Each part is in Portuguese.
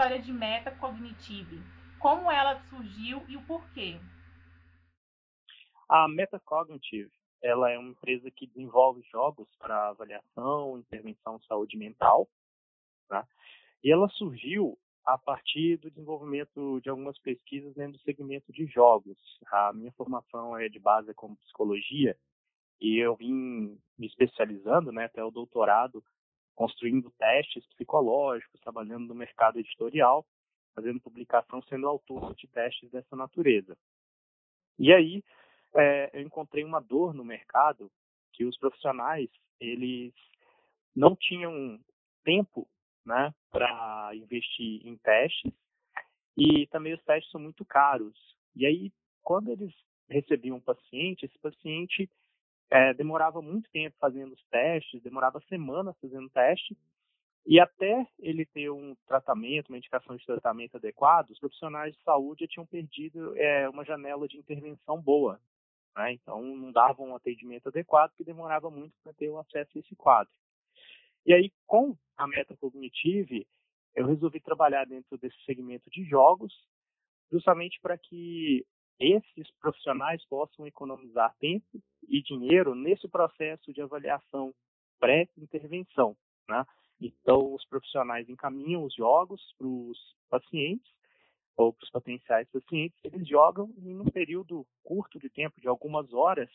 história de Metacognitive? Como ela surgiu e o porquê? A Metacognitive ela é uma empresa que desenvolve jogos para avaliação, intervenção em saúde mental, né? e ela surgiu a partir do desenvolvimento de algumas pesquisas dentro do segmento de jogos. A minha formação é de base como psicologia e eu vim me especializando, né, até o doutorado, construindo testes psicológicos, trabalhando no mercado editorial, fazendo publicação, sendo autor de testes dessa natureza. E aí é, eu encontrei uma dor no mercado que os profissionais eles não tinham tempo né, para investir em testes e também os testes são muito caros. E aí, quando eles recebiam um paciente, esse paciente é, demorava muito tempo fazendo os testes, demorava semanas fazendo teste, e até ele ter um tratamento, uma indicação de tratamento adequado, os profissionais de saúde já tinham perdido é, uma janela de intervenção boa. Né? Então, não davam um atendimento adequado, que demorava muito para ter o acesso a esse quadro. E aí, com a meta cognitive, eu resolvi trabalhar dentro desse segmento de jogos, justamente para que esses profissionais possam economizar tempo e dinheiro nesse processo de avaliação pré-intervenção. Né? Então, os profissionais encaminham os jogos para os pacientes ou para os potenciais pacientes, eles jogam e, num período curto de tempo, de algumas horas,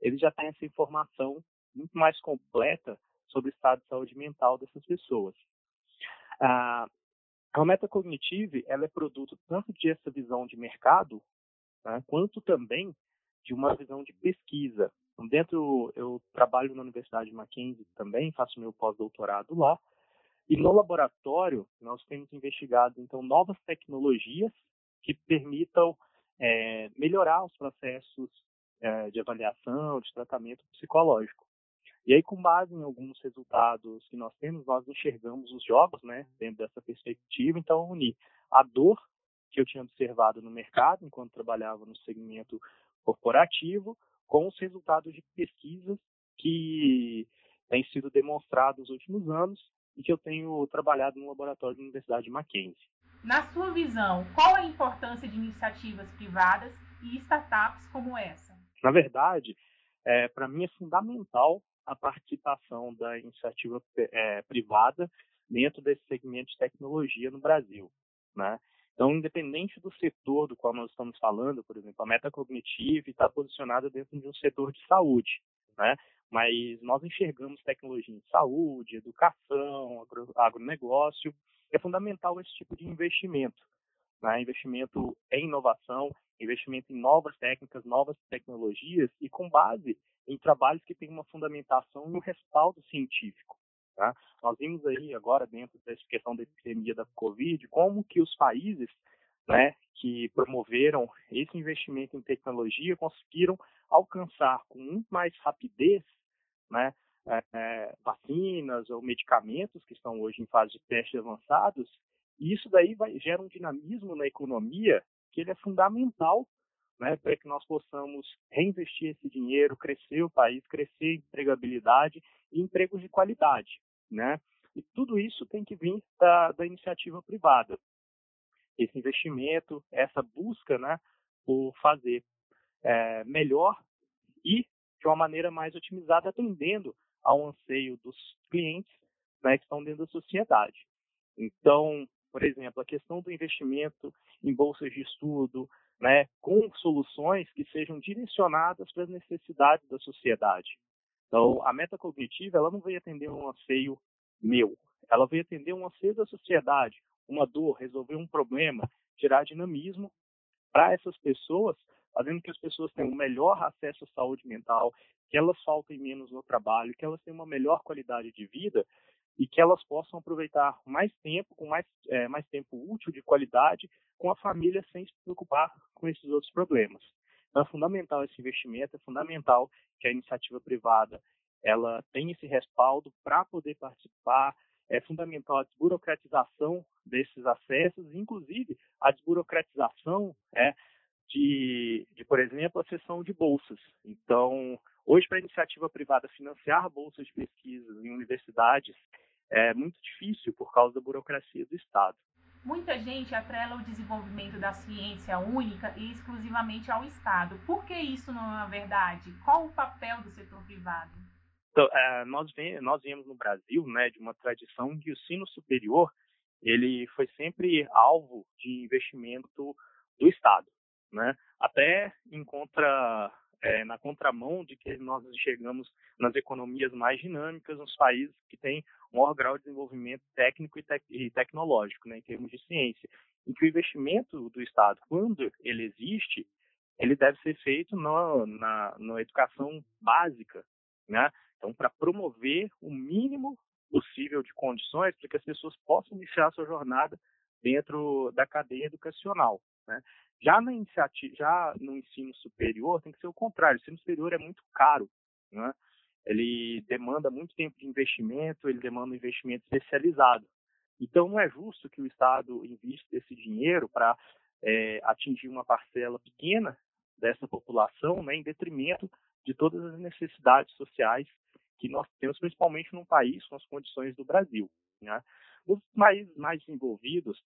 eles já têm essa informação muito mais completa sobre o estado de saúde mental dessas pessoas. a metacognitive ela é produto tanto de essa visão de mercado, né, quanto também de uma visão de pesquisa. Dentro, eu trabalho na Universidade de Mackenzie também, faço meu pós-doutorado lá, e no laboratório nós temos investigado então novas tecnologias que permitam é, melhorar os processos é, de avaliação, de tratamento psicológico. E aí, com base em alguns resultados que nós temos, nós enxergamos os jogos, né, dentro dessa perspectiva. Então, unir a dor que eu tinha observado no mercado, enquanto trabalhava no segmento corporativo, com os resultados de pesquisas que têm sido demonstrados nos últimos anos e que eu tenho trabalhado no laboratório da Universidade de Mackenzie. Na sua visão, qual a importância de iniciativas privadas e startups como essa? Na verdade, é, para mim é fundamental a participação da iniciativa é, privada dentro desse segmento de tecnologia no Brasil. Né? Então, independente do setor do qual nós estamos falando, por exemplo, a metacognitive está posicionada dentro de um setor de saúde, né? mas nós enxergamos tecnologia em saúde, educação, agro, agronegócio. É fundamental esse tipo de investimento. Né? Investimento em inovação, investimento em novas técnicas, novas tecnologias e com base em trabalhos que têm uma fundamentação e um respaldo científico. Tá? Nós vimos aí agora, dentro dessa questão da epidemia da Covid, como que os países né, que promoveram esse investimento em tecnologia conseguiram alcançar com muito mais rapidez né, é, é, vacinas ou medicamentos que estão hoje em fase de testes avançados, e isso daí vai, gera um dinamismo na economia que ele é fundamental né, para que nós possamos reinvestir esse dinheiro, crescer o país, crescer a empregabilidade e empregos de qualidade. Né? E tudo isso tem que vir da, da iniciativa privada. Esse investimento, essa busca né, por fazer é, melhor e de uma maneira mais otimizada, atendendo ao anseio dos clientes né, que estão dentro da sociedade. Então, por exemplo, a questão do investimento em bolsas de estudo, né, com soluções que sejam direcionadas para as necessidades da sociedade. Então, a meta cognitiva, ela não veio atender um anseio meu, ela veio atender um anseio da sociedade, uma dor, resolver um problema, gerar dinamismo para essas pessoas, fazendo que as pessoas tenham um melhor acesso à saúde mental, que elas faltem menos no trabalho, que elas tenham uma melhor qualidade de vida e que elas possam aproveitar mais tempo, com mais, é, mais tempo útil de qualidade com a família sem se preocupar com esses outros problemas. Então é fundamental esse investimento, é fundamental que a iniciativa privada ela tenha esse respaldo para poder participar, é fundamental a desburocratização desses acessos, inclusive a desburocratização é, de, de, por exemplo, a sessão de bolsas. Então, hoje, para a iniciativa privada financiar bolsas de pesquisa em universidades, é muito difícil por causa da burocracia do Estado. Muita gente atrela o desenvolvimento da ciência única e exclusivamente ao Estado. Por que isso não é uma verdade? Qual o papel do setor privado? Então, é, nós, nós viemos no Brasil né, de uma tradição de o ensino superior ele foi sempre alvo de investimento do Estado, né? Até em contra, é, na contramão de que nós chegamos nas economias mais dinâmicas, nos países que têm um maior grau de desenvolvimento técnico e, e tecnológico, né, em termos de ciência, em que o investimento do Estado, quando ele existe, ele deve ser feito na, na, na educação básica, né? Então, para promover o mínimo possível de condições para que as pessoas possam iniciar sua jornada dentro da cadeia educacional. Né? Já, na iniciativa, já no ensino superior, tem que ser o contrário. O ensino superior é muito caro. Né? Ele demanda muito tempo de investimento, ele demanda um investimento especializado. Então, não é justo que o Estado invista esse dinheiro para é, atingir uma parcela pequena dessa população, né, em detrimento de todas as necessidades sociais que nós temos, principalmente num país com as condições do Brasil. Né? Nos países mais desenvolvidos,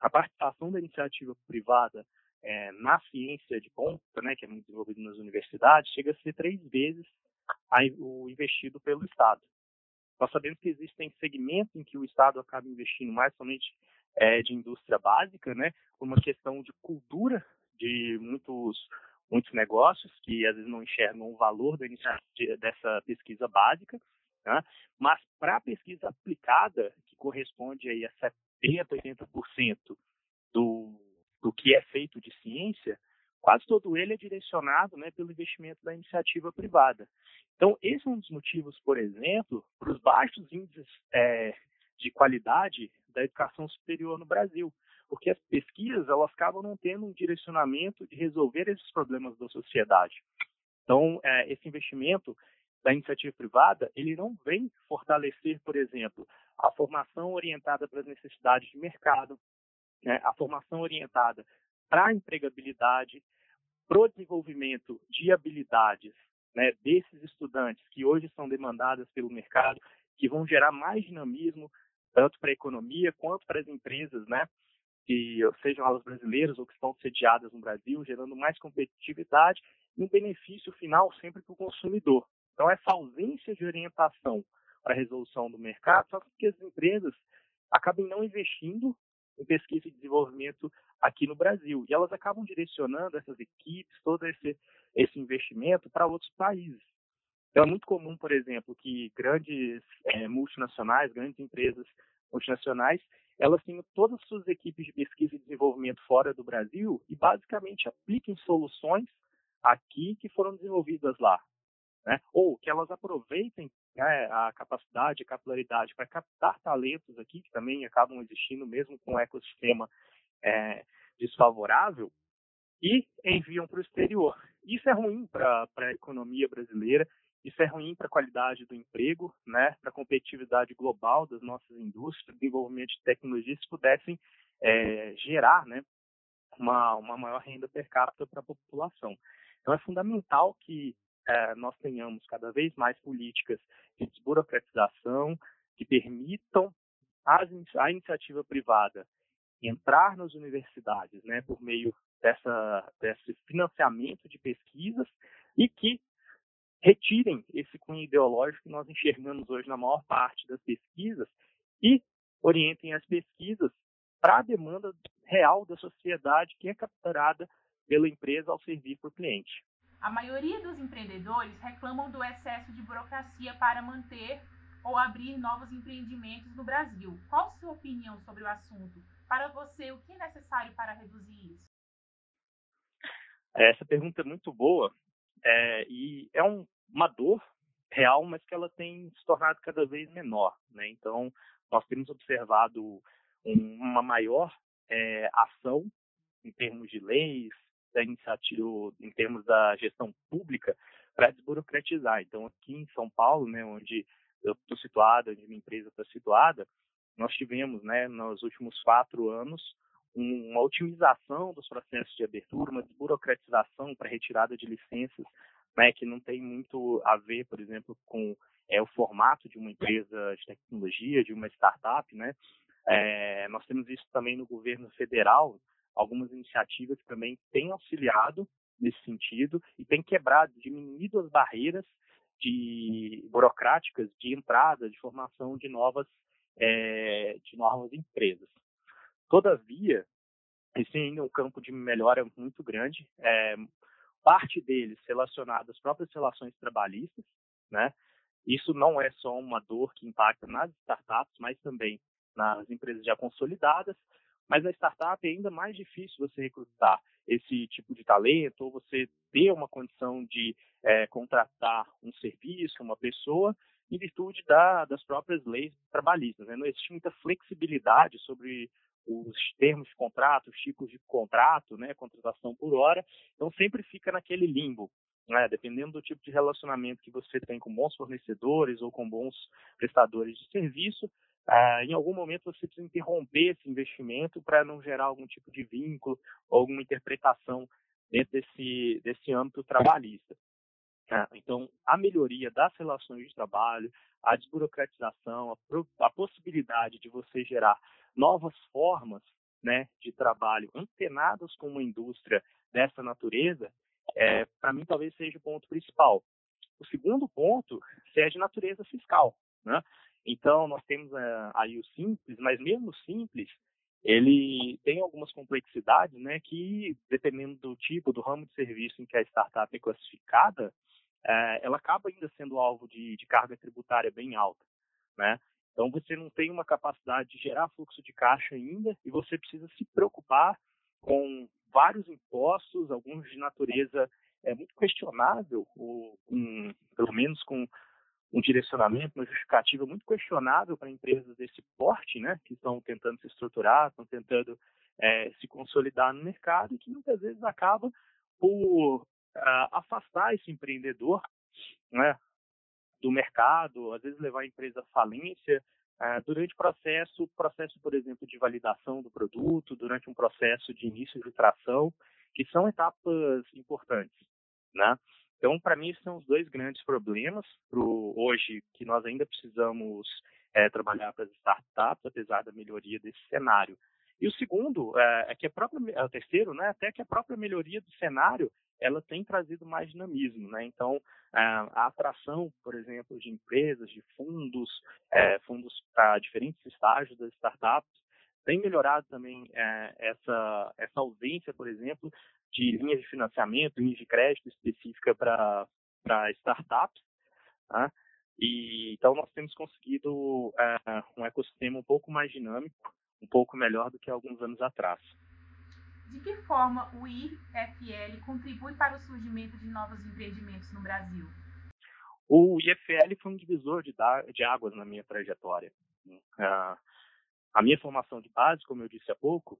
a participação da iniciativa privada é, na ciência de ponta, né, que é muito desenvolvida nas universidades, chega a ser três vezes a, o investido pelo Estado. Nós sabemos que existem segmentos em que o Estado acaba investindo mais somente é, de indústria básica, né, por uma questão de cultura de muitos muitos negócios que às vezes não enxergam o valor dessa pesquisa básica, né? mas para a pesquisa aplicada, que corresponde aí a 70%, 80% do, do que é feito de ciência, quase todo ele é direcionado né, pelo investimento da iniciativa privada. Então, esse é um dos motivos, por exemplo, para os baixos índices é, de qualidade da educação superior no Brasil porque as pesquisas elas acabam não tendo um direcionamento de resolver esses problemas da sociedade. Então, é, esse investimento da iniciativa privada, ele não vem fortalecer, por exemplo, a formação orientada para as necessidades de mercado, né, a formação orientada para a empregabilidade, para o desenvolvimento de habilidades né, desses estudantes que hoje são demandadas pelo mercado, que vão gerar mais dinamismo, tanto para a economia quanto para as empresas, né? que sejam elas brasileiras ou que estão sediadas no Brasil, gerando mais competitividade e um benefício final sempre para o consumidor. Então, essa ausência de orientação para a resolução do mercado faz com que as empresas acabem não investindo em pesquisa e desenvolvimento aqui no Brasil. E elas acabam direcionando essas equipes, todo esse, esse investimento para outros países. Então, é muito comum, por exemplo, que grandes é, multinacionais, grandes empresas multinacionais, elas têm todas as suas equipes de pesquisa e desenvolvimento fora do Brasil e basicamente apliquem soluções aqui que foram desenvolvidas lá. Né? Ou que elas aproveitem né, a capacidade, a capilaridade para captar talentos aqui, que também acabam existindo mesmo com o ecossistema é, desfavorável, e enviam para o exterior. Isso é ruim para a economia brasileira, isso é ruim para a qualidade do emprego, né, para a competitividade global das nossas indústrias, desenvolvimento de tecnologias que pudessem é, gerar né, uma, uma maior renda per capita para a população. Então, é fundamental que é, nós tenhamos cada vez mais políticas de desburocratização que permitam as, a iniciativa privada entrar nas universidades né, por meio dessa, desse financiamento de pesquisas e que retirem esse cunho ideológico que nós enxergamos hoje na maior parte das pesquisas e orientem as pesquisas para a demanda real da sociedade que é capturada pela empresa ao servir para o cliente. A maioria dos empreendedores reclamam do excesso de burocracia para manter ou abrir novos empreendimentos no Brasil. Qual sua opinião sobre o assunto? Para você, o que é necessário para reduzir isso? Essa pergunta é muito boa é, e é um, uma dor real, mas que ela tem se tornado cada vez menor. Né? Então, nós temos observado um, uma maior é, ação em termos de leis, da iniciativa, em termos da gestão pública, para desburocratizar. Então, aqui em São Paulo, né, onde eu estou situado, onde minha empresa está situada, nós tivemos, né, nos últimos quatro anos, uma otimização dos processos de abertura, uma desburocratização para retirada de licenças, né, que não tem muito a ver, por exemplo, com é, o formato de uma empresa de tecnologia, de uma startup, né, É, nós temos isso também no governo federal, algumas iniciativas que também têm auxiliado nesse sentido e têm quebrado, diminuído as barreiras de burocráticas de entrada, de formação de novas, é, de novas empresas. Todavia, esse ainda é um campo de melhora muito grande. É, parte deles relacionada às próprias relações trabalhistas, né? Isso não é só uma dor que impacta nas startups, mas também nas empresas já consolidadas. Mas na startup é ainda mais difícil você recrutar esse tipo de talento, ou você ter uma condição de é, contratar um serviço, uma pessoa, em virtude da, das próprias leis trabalhistas. Né? Não existe muita flexibilidade sobre os termos de contrato, os tipos de contrato, né, contratação por hora, então sempre fica naquele limbo. Né, dependendo do tipo de relacionamento que você tem com bons fornecedores ou com bons prestadores de serviço, ah, em algum momento você precisa interromper esse investimento para não gerar algum tipo de vínculo ou alguma interpretação dentro desse, desse âmbito trabalhista. Ah, então, a melhoria das relações de trabalho, a desburocratização, a, a possibilidade de você gerar novas formas né, de trabalho antenadas com uma indústria dessa natureza, é, para mim talvez seja o ponto principal. O segundo ponto é de natureza fiscal. Né? Então, nós temos é, aí o simples, mas mesmo o simples, ele tem algumas complexidades né, que, dependendo do tipo, do ramo de serviço em que a startup é classificada, é, ela acaba ainda sendo alvo de, de carga tributária bem alta. Né? Então, você não tem uma capacidade de gerar fluxo de caixa ainda e você precisa se preocupar com vários impostos, alguns de natureza é muito questionável, ou um, pelo menos com um direcionamento, uma justificativa muito questionável para empresas desse porte, né, que estão tentando se estruturar, estão tentando é, se consolidar no mercado e que muitas vezes acaba por uh, afastar esse empreendedor, né, do mercado, às vezes levar a empresa à falência, uh, durante o processo, processo, por exemplo, de validação do produto, durante um processo de início de tração, que são etapas importantes, né? Então, para mim, são os dois grandes problemas pro hoje que nós ainda precisamos é, trabalhar para as startups, apesar da melhoria desse cenário. E o segundo é, é que a própria, é o terceiro, né, até que a própria melhoria do cenário ela tem trazido mais dinamismo, né? Então, a atração, por exemplo, de empresas, de fundos, é, fundos para diferentes estágios das startups, tem melhorado também é, essa, essa ausência, por exemplo, de linhas de financiamento, linhas de crédito específica para startups. Tá? E, então, nós temos conseguido é, um ecossistema um pouco mais dinâmico, um pouco melhor do que alguns anos atrás. De que forma o IFL contribui para o surgimento de novos empreendimentos no Brasil? O IFL foi um divisor de, de águas na minha trajetória. Uh, a minha formação de base, como eu disse há pouco,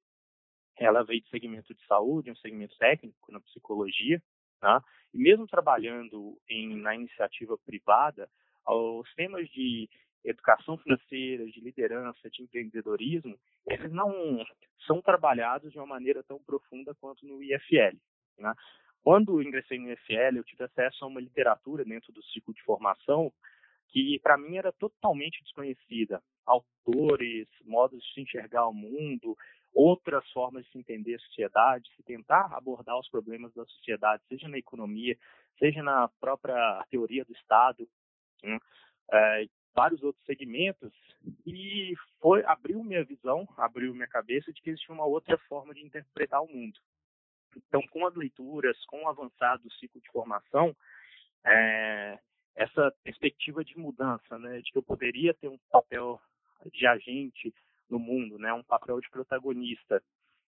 ela veio de segmento de saúde, um segmento técnico na psicologia, né? e mesmo trabalhando em, na iniciativa privada, os temas de educação financeira, de liderança, de empreendedorismo, eles não são trabalhados de uma maneira tão profunda quanto no IFL. Né? Quando ingressei no IFL, eu tive acesso a uma literatura dentro do ciclo de formação que para mim era totalmente desconhecida. Autores, modos de se enxergar o mundo, outras formas de se entender a sociedade, se tentar abordar os problemas da sociedade, seja na economia, seja na própria teoria do Estado. Né? É, vários outros segmentos e foi abriu minha visão, abriu minha cabeça de que existia uma outra forma de interpretar o mundo. Então, com as leituras, com o avançado ciclo de formação, é, essa perspectiva de mudança, né, de que eu poderia ter um papel de agente no mundo, né, um papel de protagonista,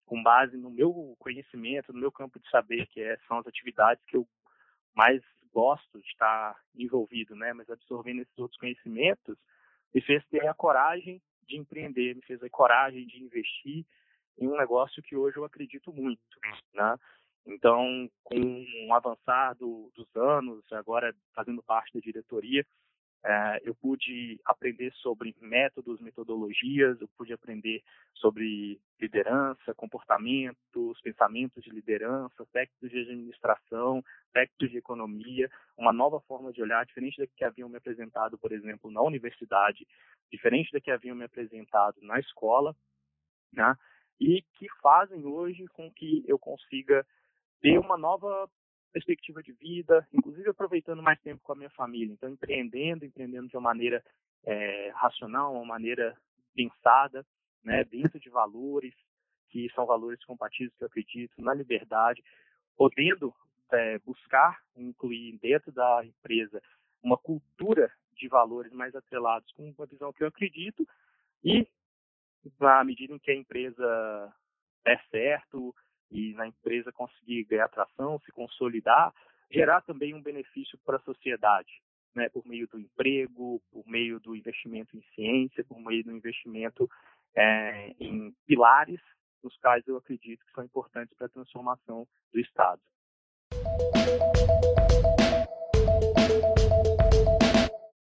com base no meu conhecimento, no meu campo de saber, que é, são as atividades que eu mais gosto de estar envolvido, né? Mas absorvendo esses outros conhecimentos me fez ter a coragem de empreender, me fez a coragem de investir em um negócio que hoje eu acredito muito, né? Então, com o avançar do, dos anos, agora fazendo parte da diretoria, eu pude aprender sobre métodos, metodologias, eu pude aprender sobre liderança, comportamentos, pensamentos de liderança, aspectos de administração, aspectos de economia, uma nova forma de olhar, diferente da que haviam me apresentado, por exemplo, na universidade, diferente da que haviam me apresentado na escola, né? e que fazem hoje com que eu consiga ter uma nova perspectiva de vida, inclusive aproveitando mais tempo com a minha família. Então, empreendendo, empreendendo de uma maneira é, racional, uma maneira pensada, né, dentro de valores que são valores compatíveis, que eu acredito, na liberdade, podendo é, buscar incluir dentro da empresa uma cultura de valores mais atrelados com uma visão que eu acredito e na medida em que a empresa der certo e na empresa conseguir ganhar atração, se consolidar, gerar também um benefício para a sociedade, né, por meio do emprego, por meio do investimento em ciência, por meio do investimento é, em pilares nos quais eu acredito que são importantes para a transformação do Estado.